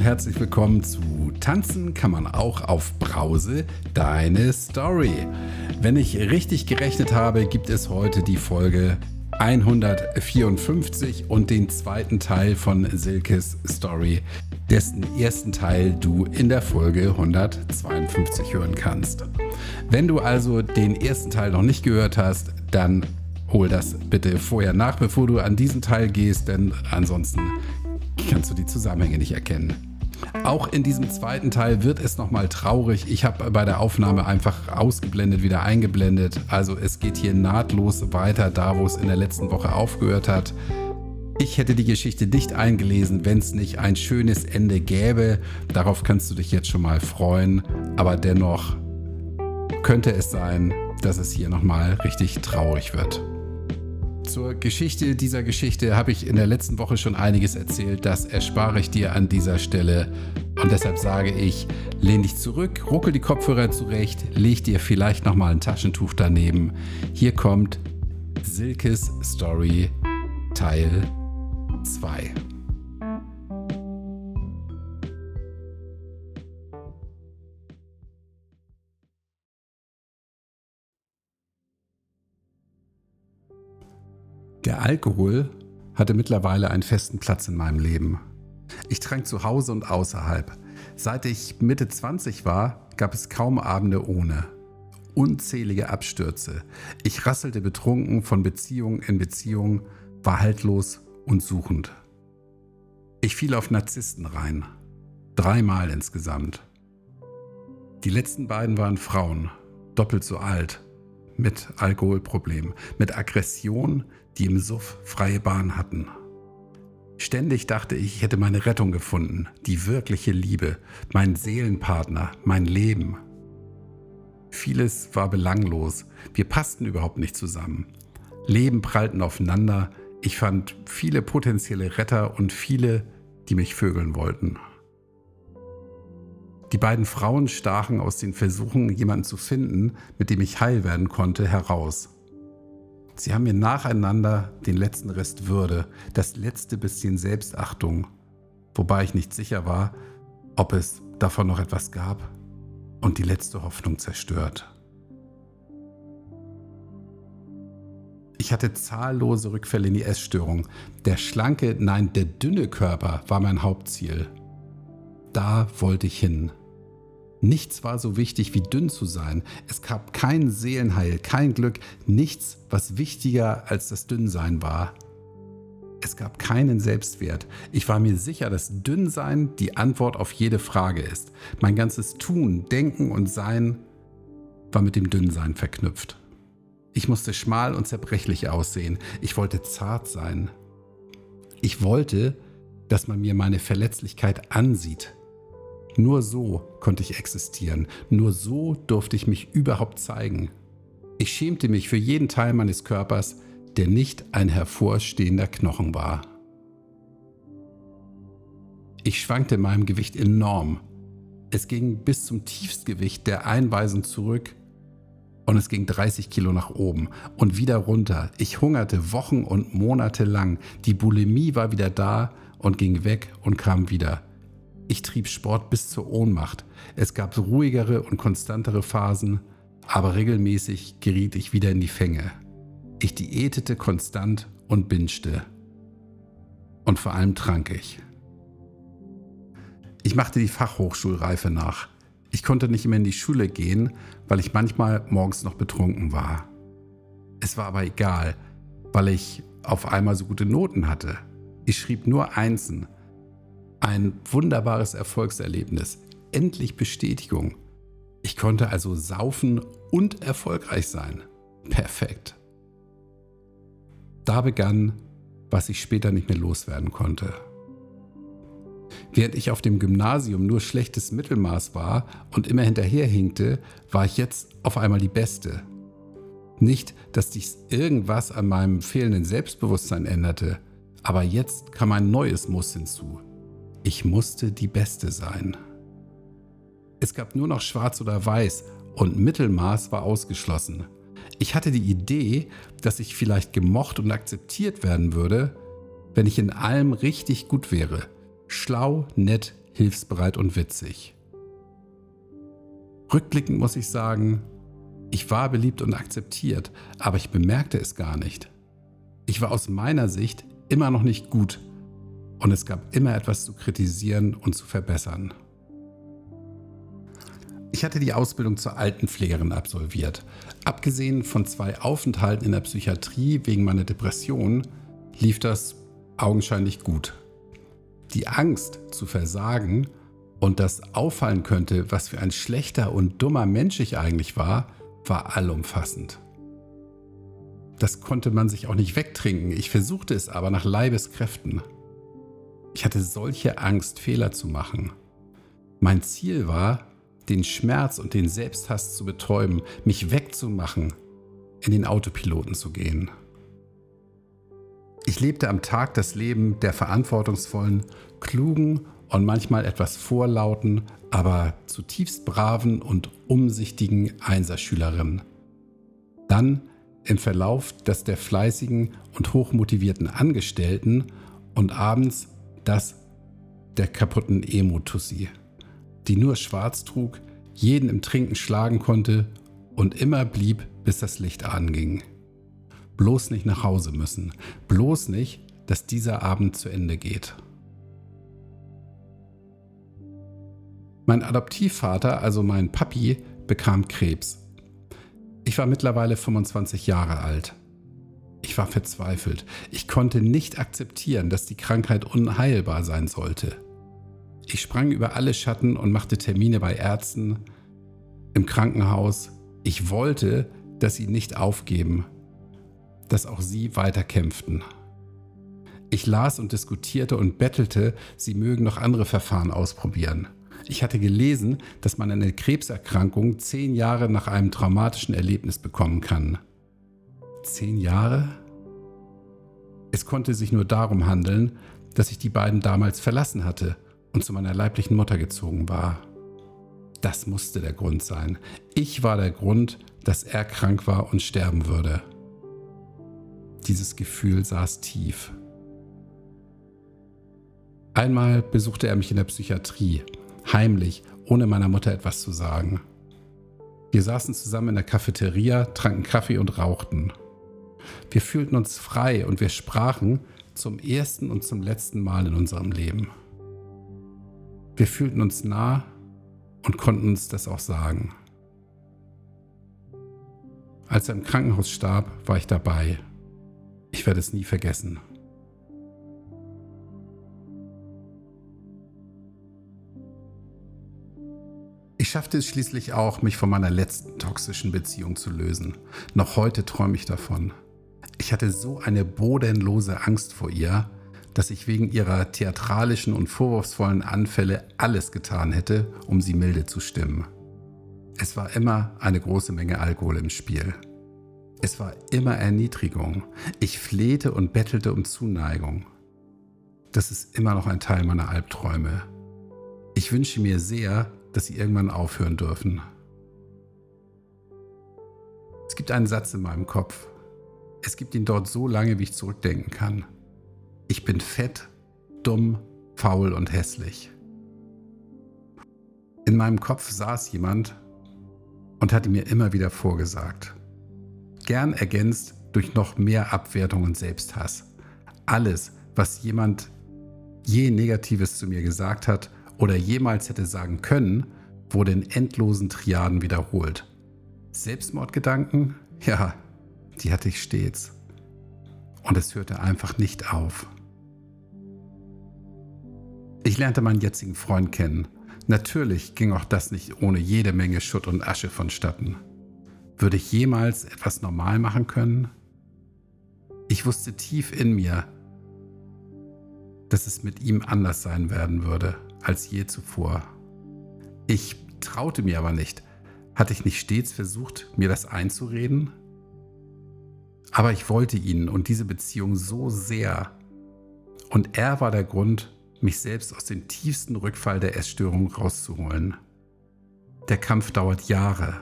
und herzlich willkommen zu Tanzen kann man auch auf Brause, deine Story. Wenn ich richtig gerechnet habe, gibt es heute die Folge 154 und den zweiten Teil von Silkes Story, dessen ersten Teil du in der Folge 152 hören kannst. Wenn du also den ersten Teil noch nicht gehört hast, dann hol das bitte vorher nach, bevor du an diesen Teil gehst, denn ansonsten kannst du die Zusammenhänge nicht erkennen. Auch in diesem zweiten Teil wird es nochmal traurig. Ich habe bei der Aufnahme einfach ausgeblendet, wieder eingeblendet. Also es geht hier nahtlos weiter, da wo es in der letzten Woche aufgehört hat. Ich hätte die Geschichte nicht eingelesen, wenn es nicht ein schönes Ende gäbe. Darauf kannst du dich jetzt schon mal freuen. Aber dennoch könnte es sein, dass es hier nochmal richtig traurig wird. Zur Geschichte dieser Geschichte habe ich in der letzten Woche schon einiges erzählt. Das erspare ich dir an dieser Stelle. Und deshalb sage ich, lehn dich zurück, ruckel die Kopfhörer zurecht, leg dir vielleicht nochmal ein Taschentuch daneben. Hier kommt Silkes Story Teil 2. Alkohol hatte mittlerweile einen festen Platz in meinem Leben. Ich trank zu Hause und außerhalb. Seit ich Mitte 20 war, gab es kaum Abende ohne. Unzählige Abstürze. Ich rasselte betrunken von Beziehung in Beziehung, war haltlos und suchend. Ich fiel auf Narzissten rein. Dreimal insgesamt. Die letzten beiden waren Frauen, doppelt so alt, mit Alkoholproblemen, mit Aggression, die im Suff freie Bahn hatten. Ständig dachte ich, ich hätte meine Rettung gefunden, die wirkliche Liebe, meinen Seelenpartner, mein Leben. Vieles war belanglos, wir passten überhaupt nicht zusammen. Leben prallten aufeinander, ich fand viele potenzielle Retter und viele, die mich vögeln wollten. Die beiden Frauen stachen aus den Versuchen, jemanden zu finden, mit dem ich heil werden konnte, heraus. Sie haben mir nacheinander den letzten Rest Würde, das letzte bisschen Selbstachtung, wobei ich nicht sicher war, ob es davon noch etwas gab, und die letzte Hoffnung zerstört. Ich hatte zahllose Rückfälle in die Essstörung. Der schlanke, nein, der dünne Körper war mein Hauptziel. Da wollte ich hin. Nichts war so wichtig wie dünn zu sein. Es gab kein Seelenheil, kein Glück, nichts, was wichtiger als das Dünnsein war. Es gab keinen Selbstwert. Ich war mir sicher, dass Dünnsein die Antwort auf jede Frage ist. Mein ganzes Tun, Denken und Sein war mit dem Dünnsein verknüpft. Ich musste schmal und zerbrechlich aussehen. Ich wollte zart sein. Ich wollte, dass man mir meine Verletzlichkeit ansieht, nur so konnte ich existieren, nur so durfte ich mich überhaupt zeigen. Ich schämte mich für jeden Teil meines Körpers, der nicht ein hervorstehender Knochen war. Ich schwankte in meinem Gewicht enorm. Es ging bis zum Tiefstgewicht der Einweisung zurück und es ging 30 Kilo nach oben und wieder runter. Ich hungerte Wochen und Monate lang. Die Bulimie war wieder da und ging weg und kam wieder. Ich trieb Sport bis zur Ohnmacht. Es gab ruhigere und konstantere Phasen, aber regelmäßig geriet ich wieder in die Fänge. Ich diätete konstant und binschte. Und vor allem trank ich. Ich machte die Fachhochschulreife nach. Ich konnte nicht mehr in die Schule gehen, weil ich manchmal morgens noch betrunken war. Es war aber egal, weil ich auf einmal so gute Noten hatte. Ich schrieb nur Einsen ein wunderbares Erfolgserlebnis. Endlich Bestätigung. Ich konnte also saufen und erfolgreich sein. Perfekt. Da begann, was ich später nicht mehr loswerden konnte. Während ich auf dem Gymnasium nur schlechtes Mittelmaß war und immer hinterherhinkte, war ich jetzt auf einmal die Beste. Nicht, dass dies irgendwas an meinem fehlenden Selbstbewusstsein änderte, aber jetzt kam ein neues Muss hinzu. Ich musste die Beste sein. Es gab nur noch Schwarz oder Weiß und Mittelmaß war ausgeschlossen. Ich hatte die Idee, dass ich vielleicht gemocht und akzeptiert werden würde, wenn ich in allem richtig gut wäre. Schlau, nett, hilfsbereit und witzig. Rückblickend muss ich sagen, ich war beliebt und akzeptiert, aber ich bemerkte es gar nicht. Ich war aus meiner Sicht immer noch nicht gut und es gab immer etwas zu kritisieren und zu verbessern. Ich hatte die Ausbildung zur Altenpflegerin absolviert. Abgesehen von zwei Aufenthalten in der Psychiatrie wegen meiner Depression lief das augenscheinlich gut. Die Angst zu versagen und das auffallen könnte, was für ein schlechter und dummer Mensch ich eigentlich war, war allumfassend. Das konnte man sich auch nicht wegtrinken. Ich versuchte es aber nach Leibeskräften. Ich hatte solche Angst, Fehler zu machen. Mein Ziel war, den Schmerz und den Selbsthass zu betäuben, mich wegzumachen, in den Autopiloten zu gehen. Ich lebte am Tag das Leben der verantwortungsvollen, klugen und manchmal etwas vorlauten, aber zutiefst braven und umsichtigen Einserschülerin. Dann im Verlauf das der fleißigen und hochmotivierten Angestellten und abends das der kaputten Emo-Tussi, die nur schwarz trug, jeden im Trinken schlagen konnte und immer blieb, bis das Licht anging. Bloß nicht nach Hause müssen, bloß nicht, dass dieser Abend zu Ende geht. Mein Adoptivvater, also mein Papi, bekam Krebs. Ich war mittlerweile 25 Jahre alt. Ich war verzweifelt. Ich konnte nicht akzeptieren, dass die Krankheit unheilbar sein sollte. Ich sprang über alle Schatten und machte Termine bei Ärzten, im Krankenhaus. Ich wollte, dass sie nicht aufgeben, dass auch sie weiter kämpften. Ich las und diskutierte und bettelte, sie mögen noch andere Verfahren ausprobieren. Ich hatte gelesen, dass man eine Krebserkrankung zehn Jahre nach einem traumatischen Erlebnis bekommen kann. Zehn Jahre? Es konnte sich nur darum handeln, dass ich die beiden damals verlassen hatte und zu meiner leiblichen Mutter gezogen war. Das musste der Grund sein. Ich war der Grund, dass er krank war und sterben würde. Dieses Gefühl saß tief. Einmal besuchte er mich in der Psychiatrie heimlich, ohne meiner Mutter etwas zu sagen. Wir saßen zusammen in der Cafeteria, tranken Kaffee und rauchten. Wir fühlten uns frei und wir sprachen zum ersten und zum letzten Mal in unserem Leben. Wir fühlten uns nah und konnten uns das auch sagen. Als er im Krankenhaus starb, war ich dabei. Ich werde es nie vergessen. Ich schaffte es schließlich auch, mich von meiner letzten toxischen Beziehung zu lösen. Noch heute träume ich davon. Ich hatte so eine bodenlose Angst vor ihr, dass ich wegen ihrer theatralischen und vorwurfsvollen Anfälle alles getan hätte, um sie milde zu stimmen. Es war immer eine große Menge Alkohol im Spiel. Es war immer Erniedrigung. Ich flehte und bettelte um Zuneigung. Das ist immer noch ein Teil meiner Albträume. Ich wünsche mir sehr, dass sie irgendwann aufhören dürfen. Es gibt einen Satz in meinem Kopf. Es gibt ihn dort so lange, wie ich zurückdenken kann. Ich bin fett, dumm, faul und hässlich. In meinem Kopf saß jemand und hatte mir immer wieder vorgesagt. Gern ergänzt durch noch mehr Abwertung und Selbsthass. Alles, was jemand je Negatives zu mir gesagt hat, oder jemals hätte sagen können, wurde in endlosen Triaden wiederholt. Selbstmordgedanken? Ja, die hatte ich stets. Und es hörte einfach nicht auf. Ich lernte meinen jetzigen Freund kennen. Natürlich ging auch das nicht ohne jede Menge Schutt und Asche vonstatten. Würde ich jemals etwas normal machen können? Ich wusste tief in mir, dass es mit ihm anders sein werden würde als je zuvor. Ich traute mir aber nicht. Hatte ich nicht stets versucht, mir das einzureden? Aber ich wollte ihn und diese Beziehung so sehr. Und er war der Grund, mich selbst aus dem tiefsten Rückfall der Essstörung rauszuholen. Der Kampf dauert Jahre.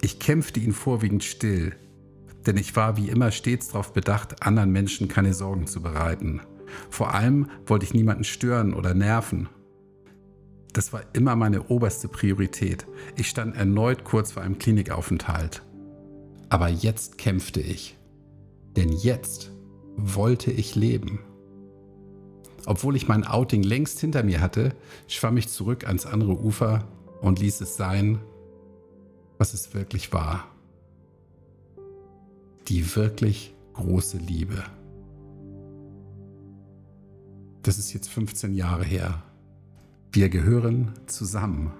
Ich kämpfte ihn vorwiegend still, denn ich war wie immer stets darauf bedacht, anderen Menschen keine Sorgen zu bereiten. Vor allem wollte ich niemanden stören oder nerven. Das war immer meine oberste Priorität. Ich stand erneut kurz vor einem Klinikaufenthalt. Aber jetzt kämpfte ich. Denn jetzt wollte ich leben. Obwohl ich mein Outing längst hinter mir hatte, schwamm ich zurück ans andere Ufer und ließ es sein, was es wirklich war. Die wirklich große Liebe. Das ist jetzt 15 Jahre her. Wir gehören zusammen.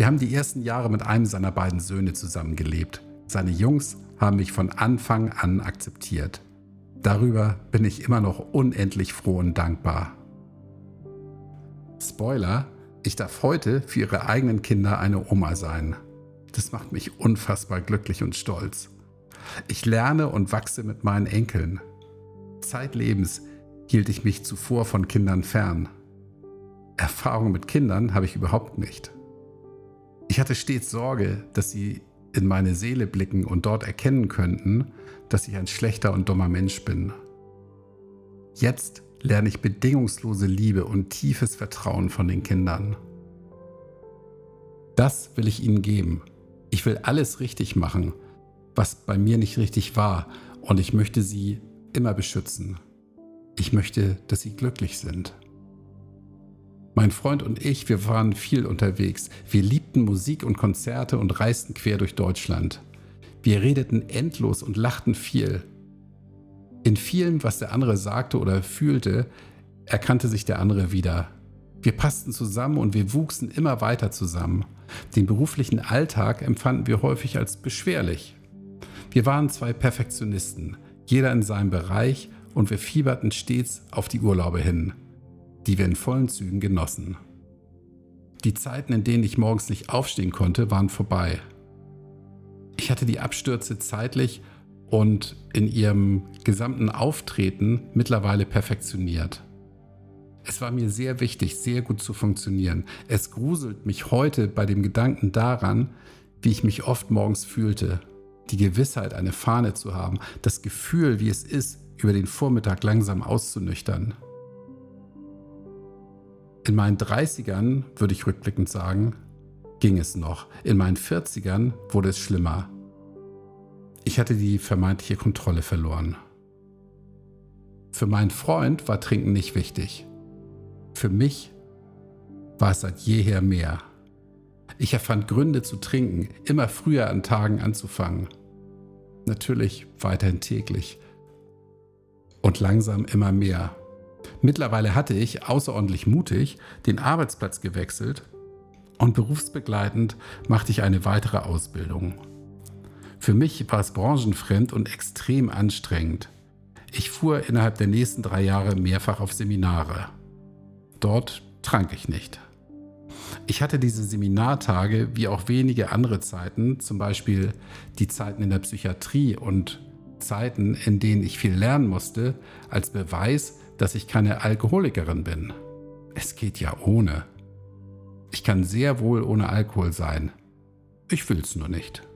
Wir haben die ersten Jahre mit einem seiner beiden Söhne zusammengelebt. Seine Jungs haben mich von Anfang an akzeptiert. Darüber bin ich immer noch unendlich froh und dankbar. Spoiler, ich darf heute für ihre eigenen Kinder eine Oma sein. Das macht mich unfassbar glücklich und stolz. Ich lerne und wachse mit meinen Enkeln. Zeitlebens hielt ich mich zuvor von Kindern fern. Erfahrung mit Kindern habe ich überhaupt nicht. Ich hatte stets Sorge, dass sie in meine Seele blicken und dort erkennen könnten, dass ich ein schlechter und dummer Mensch bin. Jetzt lerne ich bedingungslose Liebe und tiefes Vertrauen von den Kindern. Das will ich ihnen geben. Ich will alles richtig machen, was bei mir nicht richtig war, und ich möchte sie immer beschützen. Ich möchte, dass sie glücklich sind. Mein Freund und ich, wir waren viel unterwegs. Wir liebten Musik und Konzerte und reisten quer durch Deutschland. Wir redeten endlos und lachten viel. In vielem, was der andere sagte oder fühlte, erkannte sich der andere wieder. Wir passten zusammen und wir wuchsen immer weiter zusammen. Den beruflichen Alltag empfanden wir häufig als beschwerlich. Wir waren zwei Perfektionisten, jeder in seinem Bereich, und wir fieberten stets auf die Urlaube hin die wir in vollen Zügen genossen. Die Zeiten, in denen ich morgens nicht aufstehen konnte, waren vorbei. Ich hatte die Abstürze zeitlich und in ihrem gesamten Auftreten mittlerweile perfektioniert. Es war mir sehr wichtig, sehr gut zu funktionieren. Es gruselt mich heute bei dem Gedanken daran, wie ich mich oft morgens fühlte. Die Gewissheit, eine Fahne zu haben, das Gefühl, wie es ist, über den Vormittag langsam auszunüchtern. In meinen 30ern, würde ich rückblickend sagen, ging es noch. In meinen 40ern wurde es schlimmer. Ich hatte die vermeintliche Kontrolle verloren. Für meinen Freund war Trinken nicht wichtig. Für mich war es seit jeher mehr. Ich erfand Gründe zu trinken, immer früher an Tagen anzufangen. Natürlich weiterhin täglich. Und langsam immer mehr. Mittlerweile hatte ich, außerordentlich mutig, den Arbeitsplatz gewechselt und berufsbegleitend machte ich eine weitere Ausbildung. Für mich war es branchenfremd und extrem anstrengend. Ich fuhr innerhalb der nächsten drei Jahre mehrfach auf Seminare. Dort trank ich nicht. Ich hatte diese Seminartage wie auch wenige andere Zeiten, zum Beispiel die Zeiten in der Psychiatrie und Zeiten, in denen ich viel lernen musste, als Beweis, dass ich keine Alkoholikerin bin. Es geht ja ohne. Ich kann sehr wohl ohne Alkohol sein. Ich will es nur nicht.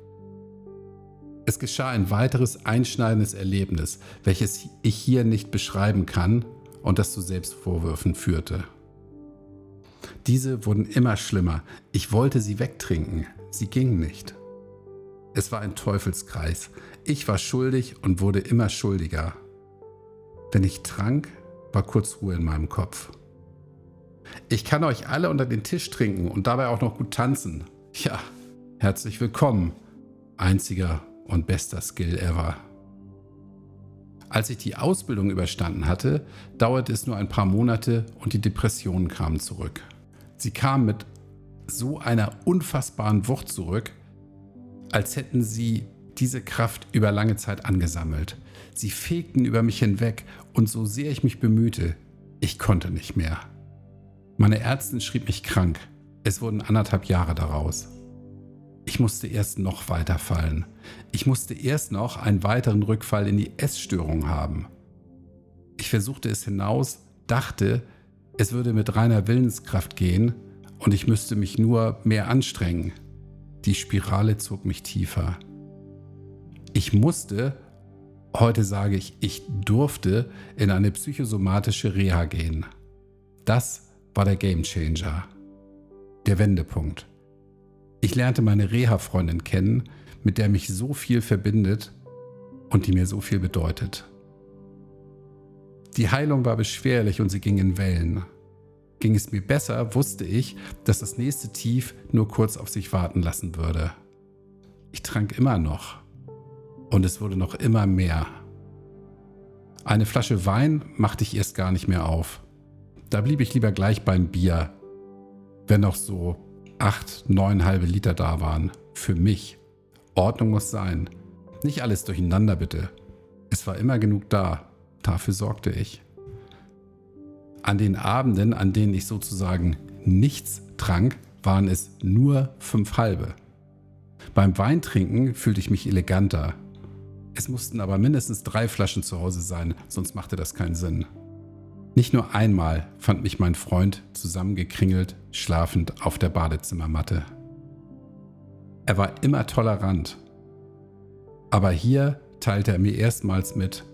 Es geschah ein weiteres einschneidendes Erlebnis, welches ich hier nicht beschreiben kann und das zu Selbstvorwürfen führte. Diese wurden immer schlimmer. Ich wollte sie wegtrinken. Sie gingen nicht. Es war ein Teufelskreis. Ich war schuldig und wurde immer schuldiger. Wenn ich trank, war kurz Ruhe in meinem Kopf. Ich kann euch alle unter den Tisch trinken und dabei auch noch gut tanzen. Ja, herzlich willkommen. Einziger und bester Skill ever. Als ich die Ausbildung überstanden hatte, dauerte es nur ein paar Monate und die Depressionen kamen zurück. Sie kamen mit so einer unfassbaren Wucht zurück, als hätten sie diese Kraft über lange Zeit angesammelt. Sie fegten über mich hinweg und so sehr ich mich bemühte, ich konnte nicht mehr. Meine Ärztin schrieb mich krank. Es wurden anderthalb Jahre daraus. Ich musste erst noch weiter fallen. Ich musste erst noch einen weiteren Rückfall in die Essstörung haben. Ich versuchte es hinaus, dachte, es würde mit reiner Willenskraft gehen und ich müsste mich nur mehr anstrengen. Die Spirale zog mich tiefer. Ich musste Heute sage ich, ich durfte in eine psychosomatische Reha gehen. Das war der Gamechanger. Der Wendepunkt. Ich lernte meine Reha-Freundin kennen, mit der mich so viel verbindet und die mir so viel bedeutet. Die Heilung war beschwerlich und sie ging in Wellen. Ging es mir besser, wusste ich, dass das nächste Tief nur kurz auf sich warten lassen würde. Ich trank immer noch. Und es wurde noch immer mehr. Eine Flasche Wein machte ich erst gar nicht mehr auf. Da blieb ich lieber gleich beim Bier, wenn noch so acht, neun halbe Liter da waren. Für mich. Ordnung muss sein. Nicht alles durcheinander bitte. Es war immer genug da. Dafür sorgte ich. An den Abenden, an denen ich sozusagen nichts trank, waren es nur fünf halbe. Beim Weintrinken fühlte ich mich eleganter. Es mussten aber mindestens drei Flaschen zu Hause sein, sonst machte das keinen Sinn. Nicht nur einmal fand mich mein Freund zusammengekringelt, schlafend auf der Badezimmermatte. Er war immer tolerant. Aber hier teilte er mir erstmals mit,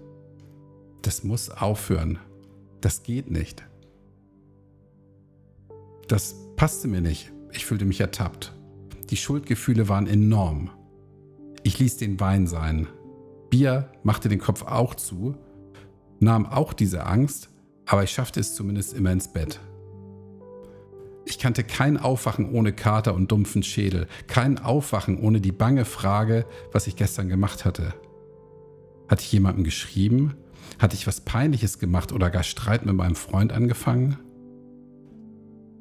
das muss aufhören. Das geht nicht. Das passte mir nicht. Ich fühlte mich ertappt. Die Schuldgefühle waren enorm. Ich ließ den Wein sein. Bier machte den Kopf auch zu, nahm auch diese Angst, aber ich schaffte es zumindest immer ins Bett. Ich kannte kein Aufwachen ohne Kater und dumpfen Schädel, kein Aufwachen ohne die bange Frage, was ich gestern gemacht hatte. Hatte ich jemandem geschrieben? Hatte ich was Peinliches gemacht oder gar Streit mit meinem Freund angefangen?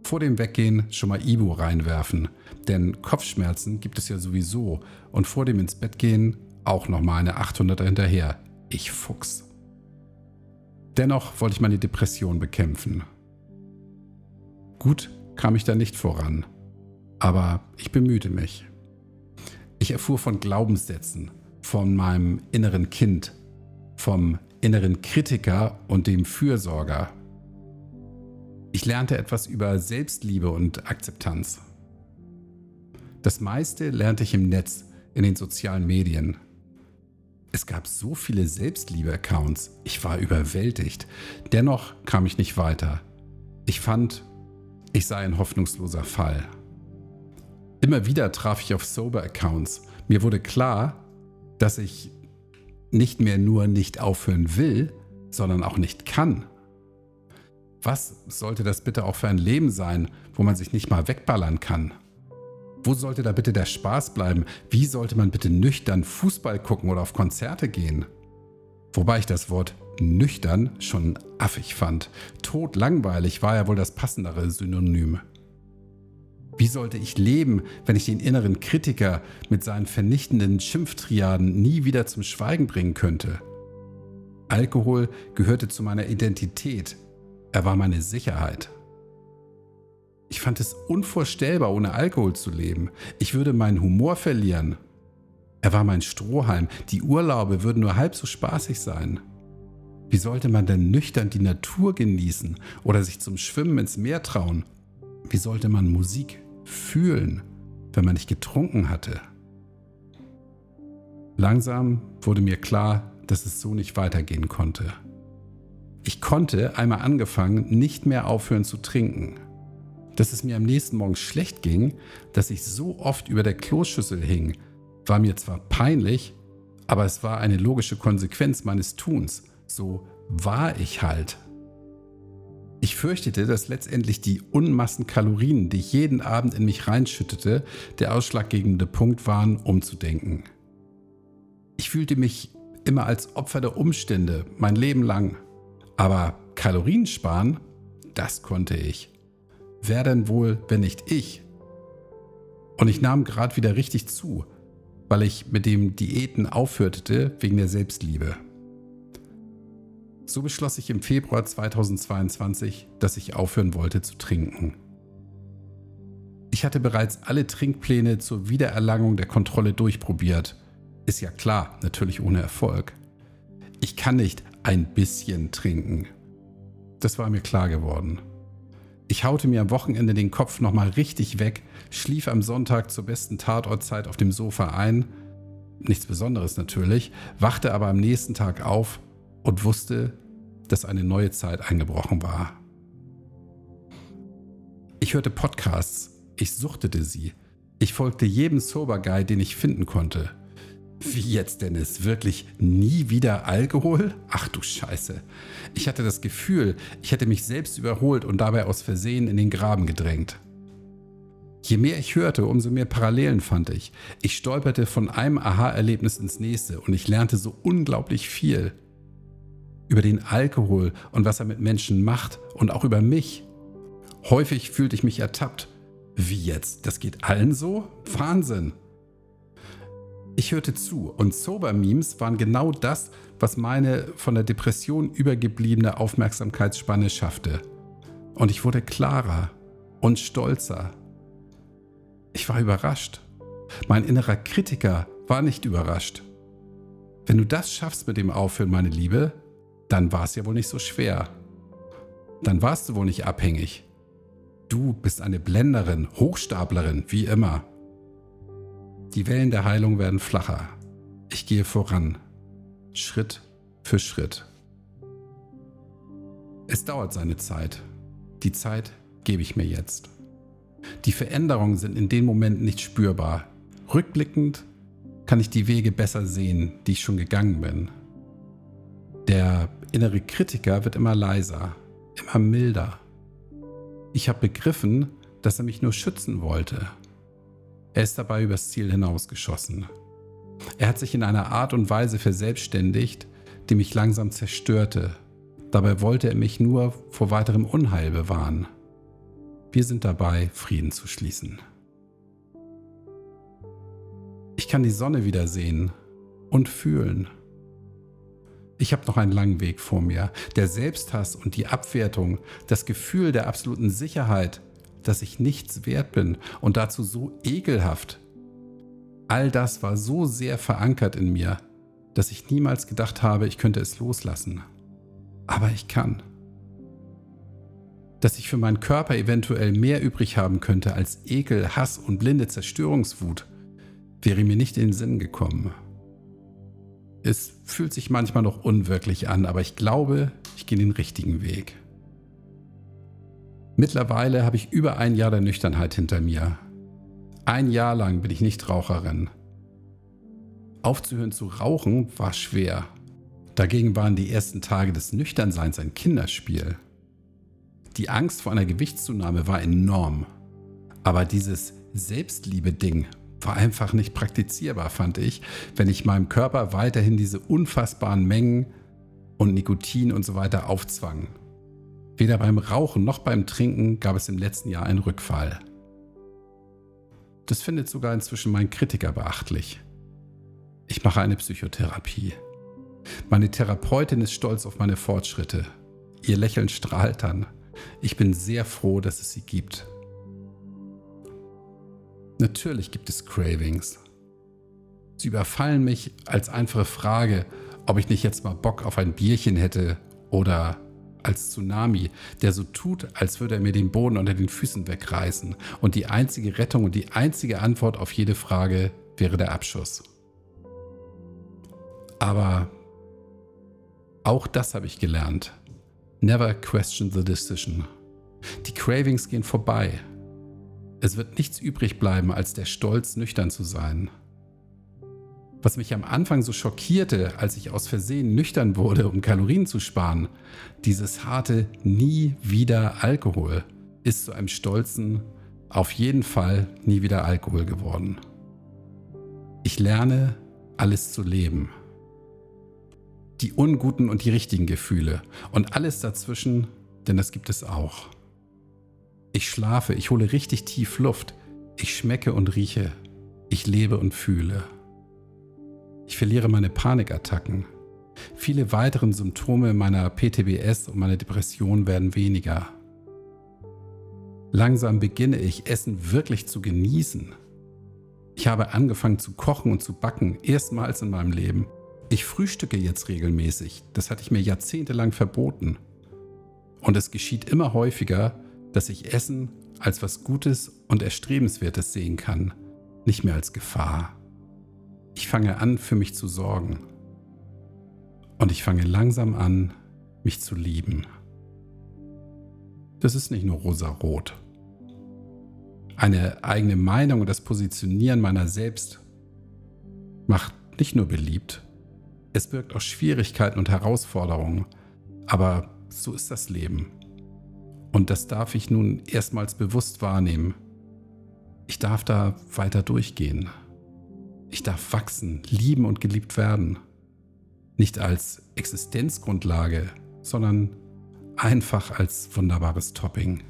Vor dem Weggehen schon mal Ibu reinwerfen, denn Kopfschmerzen gibt es ja sowieso und vor dem ins Bett gehen auch nochmal eine 800er hinterher. Ich Fuchs. Dennoch wollte ich meine Depression bekämpfen. Gut kam ich da nicht voran, aber ich bemühte mich. Ich erfuhr von Glaubenssätzen, von meinem inneren Kind, vom inneren Kritiker und dem Fürsorger. Ich lernte etwas über Selbstliebe und Akzeptanz. Das meiste lernte ich im Netz, in den sozialen Medien. Es gab so viele Selbstliebe-Accounts. Ich war überwältigt. Dennoch kam ich nicht weiter. Ich fand, ich sei ein hoffnungsloser Fall. Immer wieder traf ich auf Sober-Accounts. Mir wurde klar, dass ich nicht mehr nur nicht aufhören will, sondern auch nicht kann. Was sollte das bitte auch für ein Leben sein, wo man sich nicht mal wegballern kann? Wo sollte da bitte der Spaß bleiben? Wie sollte man bitte nüchtern Fußball gucken oder auf Konzerte gehen? Wobei ich das Wort nüchtern schon affig fand. Totlangweilig war ja wohl das passendere Synonym. Wie sollte ich leben, wenn ich den inneren Kritiker mit seinen vernichtenden Schimpftriaden nie wieder zum Schweigen bringen könnte? Alkohol gehörte zu meiner Identität. Er war meine Sicherheit. Ich fand es unvorstellbar, ohne Alkohol zu leben. Ich würde meinen Humor verlieren. Er war mein Strohhalm. Die Urlaube würden nur halb so spaßig sein. Wie sollte man denn nüchtern die Natur genießen oder sich zum Schwimmen ins Meer trauen? Wie sollte man Musik fühlen, wenn man nicht getrunken hatte? Langsam wurde mir klar, dass es so nicht weitergehen konnte. Ich konnte, einmal angefangen, nicht mehr aufhören zu trinken dass es mir am nächsten Morgen schlecht ging, dass ich so oft über der Kloschüssel hing, war mir zwar peinlich, aber es war eine logische Konsequenz meines Tuns. So war ich halt. Ich fürchtete, dass letztendlich die Unmassen Kalorien, die ich jeden Abend in mich reinschüttete, der ausschlaggebende Punkt waren, umzudenken. Ich fühlte mich immer als Opfer der Umstände, mein Leben lang. Aber Kalorien sparen, das konnte ich. Wer denn wohl, wenn nicht ich? Und ich nahm gerade wieder richtig zu, weil ich mit dem Diäten aufhörte wegen der Selbstliebe. So beschloss ich im Februar 2022, dass ich aufhören wollte zu trinken. Ich hatte bereits alle Trinkpläne zur Wiedererlangung der Kontrolle durchprobiert. Ist ja klar, natürlich ohne Erfolg. Ich kann nicht ein bisschen trinken. Das war mir klar geworden. Ich haute mir am Wochenende den Kopf nochmal richtig weg, schlief am Sonntag zur besten Tatortzeit auf dem Sofa ein. Nichts Besonderes natürlich, wachte aber am nächsten Tag auf und wusste, dass eine neue Zeit eingebrochen war. Ich hörte Podcasts, ich suchtete sie. Ich folgte jedem Sober Guy, den ich finden konnte. Wie jetzt, Dennis? Wirklich nie wieder Alkohol? Ach du Scheiße. Ich hatte das Gefühl, ich hätte mich selbst überholt und dabei aus Versehen in den Graben gedrängt. Je mehr ich hörte, umso mehr Parallelen fand ich. Ich stolperte von einem Aha-Erlebnis ins nächste und ich lernte so unglaublich viel. Über den Alkohol und was er mit Menschen macht und auch über mich. Häufig fühlte ich mich ertappt. Wie jetzt? Das geht allen so? Wahnsinn! Ich hörte zu und Sober-Memes waren genau das, was meine von der Depression übergebliebene Aufmerksamkeitsspanne schaffte. Und ich wurde klarer und stolzer. Ich war überrascht. Mein innerer Kritiker war nicht überrascht. Wenn du das schaffst mit dem Aufhören, meine Liebe, dann war es ja wohl nicht so schwer. Dann warst du wohl nicht abhängig. Du bist eine Blenderin, Hochstaplerin, wie immer. Die Wellen der Heilung werden flacher. Ich gehe voran, Schritt für Schritt. Es dauert seine Zeit. Die Zeit gebe ich mir jetzt. Die Veränderungen sind in den Momenten nicht spürbar. Rückblickend kann ich die Wege besser sehen, die ich schon gegangen bin. Der innere Kritiker wird immer leiser, immer milder. Ich habe begriffen, dass er mich nur schützen wollte er ist dabei übers Ziel hinausgeschossen. Er hat sich in einer Art und Weise verselbstständigt, die mich langsam zerstörte. Dabei wollte er mich nur vor weiterem Unheil bewahren. Wir sind dabei, Frieden zu schließen. Ich kann die Sonne wieder sehen und fühlen. Ich habe noch einen langen Weg vor mir. Der Selbsthass und die Abwertung, das Gefühl der absoluten Sicherheit dass ich nichts wert bin und dazu so ekelhaft. All das war so sehr verankert in mir, dass ich niemals gedacht habe, ich könnte es loslassen. Aber ich kann. Dass ich für meinen Körper eventuell mehr übrig haben könnte als Ekel, Hass und blinde Zerstörungswut, wäre mir nicht in den Sinn gekommen. Es fühlt sich manchmal noch unwirklich an, aber ich glaube, ich gehe den richtigen Weg. Mittlerweile habe ich über ein Jahr der Nüchternheit hinter mir. Ein Jahr lang bin ich nicht Raucherin. Aufzuhören zu rauchen war schwer. Dagegen waren die ersten Tage des Nüchternseins ein Kinderspiel. Die Angst vor einer Gewichtszunahme war enorm. Aber dieses Selbstliebe-Ding war einfach nicht praktizierbar, fand ich, wenn ich meinem Körper weiterhin diese unfassbaren Mengen und Nikotin und so weiter aufzwang. Weder beim Rauchen noch beim Trinken gab es im letzten Jahr einen Rückfall. Das findet sogar inzwischen mein Kritiker beachtlich. Ich mache eine Psychotherapie. Meine Therapeutin ist stolz auf meine Fortschritte. Ihr Lächeln strahlt dann. Ich bin sehr froh, dass es sie gibt. Natürlich gibt es Cravings. Sie überfallen mich als einfache Frage, ob ich nicht jetzt mal Bock auf ein Bierchen hätte oder als Tsunami, der so tut, als würde er mir den Boden unter den Füßen wegreißen. Und die einzige Rettung und die einzige Antwort auf jede Frage wäre der Abschuss. Aber auch das habe ich gelernt. Never question the decision. Die Cravings gehen vorbei. Es wird nichts übrig bleiben, als der Stolz, nüchtern zu sein. Was mich am Anfang so schockierte, als ich aus Versehen nüchtern wurde, um Kalorien zu sparen, dieses harte Nie wieder Alkohol, ist zu einem stolzen Auf jeden Fall nie wieder Alkohol geworden. Ich lerne, alles zu leben. Die unguten und die richtigen Gefühle und alles dazwischen, denn das gibt es auch. Ich schlafe, ich hole richtig tief Luft, ich schmecke und rieche, ich lebe und fühle. Ich verliere meine Panikattacken. Viele weitere Symptome meiner PTBS und meiner Depression werden weniger. Langsam beginne ich, Essen wirklich zu genießen. Ich habe angefangen zu kochen und zu backen, erstmals in meinem Leben. Ich frühstücke jetzt regelmäßig. Das hatte ich mir jahrzehntelang verboten. Und es geschieht immer häufiger, dass ich Essen als was Gutes und Erstrebenswertes sehen kann, nicht mehr als Gefahr. Ich fange an, für mich zu sorgen. Und ich fange langsam an, mich zu lieben. Das ist nicht nur rosa-rot. Eine eigene Meinung und das Positionieren meiner selbst macht nicht nur beliebt, es birgt auch Schwierigkeiten und Herausforderungen, aber so ist das Leben. Und das darf ich nun erstmals bewusst wahrnehmen. Ich darf da weiter durchgehen. Ich darf wachsen, lieben und geliebt werden. Nicht als Existenzgrundlage, sondern einfach als wunderbares Topping.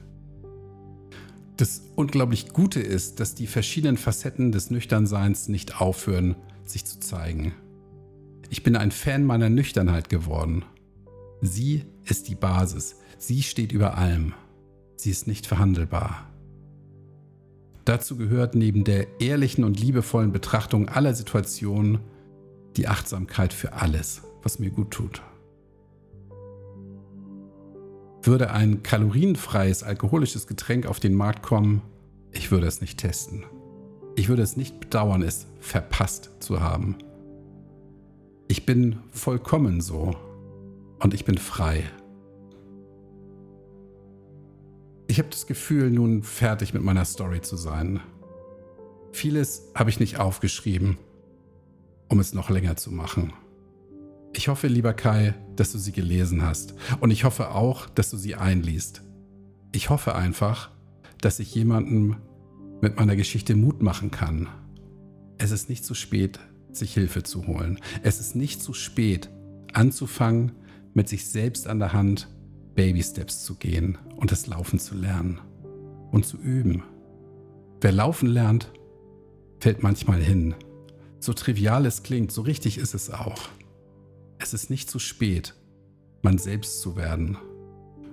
Das unglaublich Gute ist, dass die verschiedenen Facetten des Nüchternseins nicht aufhören, sich zu zeigen. Ich bin ein Fan meiner Nüchternheit geworden. Sie ist die Basis. Sie steht über allem. Sie ist nicht verhandelbar. Dazu gehört neben der ehrlichen und liebevollen Betrachtung aller Situationen die Achtsamkeit für alles, was mir gut tut. Würde ein kalorienfreies alkoholisches Getränk auf den Markt kommen, ich würde es nicht testen. Ich würde es nicht bedauern, es verpasst zu haben. Ich bin vollkommen so und ich bin frei. Ich habe das Gefühl, nun fertig mit meiner Story zu sein. Vieles habe ich nicht aufgeschrieben, um es noch länger zu machen. Ich hoffe, lieber Kai, dass du sie gelesen hast und ich hoffe auch, dass du sie einliest. Ich hoffe einfach, dass ich jemandem mit meiner Geschichte Mut machen kann. Es ist nicht zu spät, sich Hilfe zu holen. Es ist nicht zu spät, anzufangen, mit sich selbst an der Hand Baby Steps zu gehen und das Laufen zu lernen und zu üben. Wer laufen lernt, fällt manchmal hin. So trivial es klingt, so richtig ist es auch. Es ist nicht zu spät, man selbst zu werden.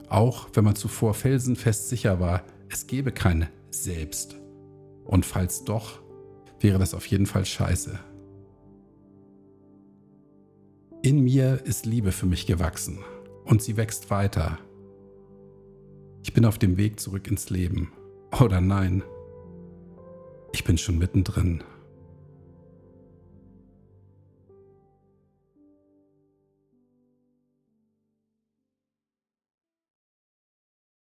Auch wenn man zuvor felsenfest sicher war, es gebe kein Selbst. Und falls doch, wäre das auf jeden Fall scheiße. In mir ist Liebe für mich gewachsen und sie wächst weiter. Ich bin auf dem Weg zurück ins Leben. Oder nein, ich bin schon mittendrin.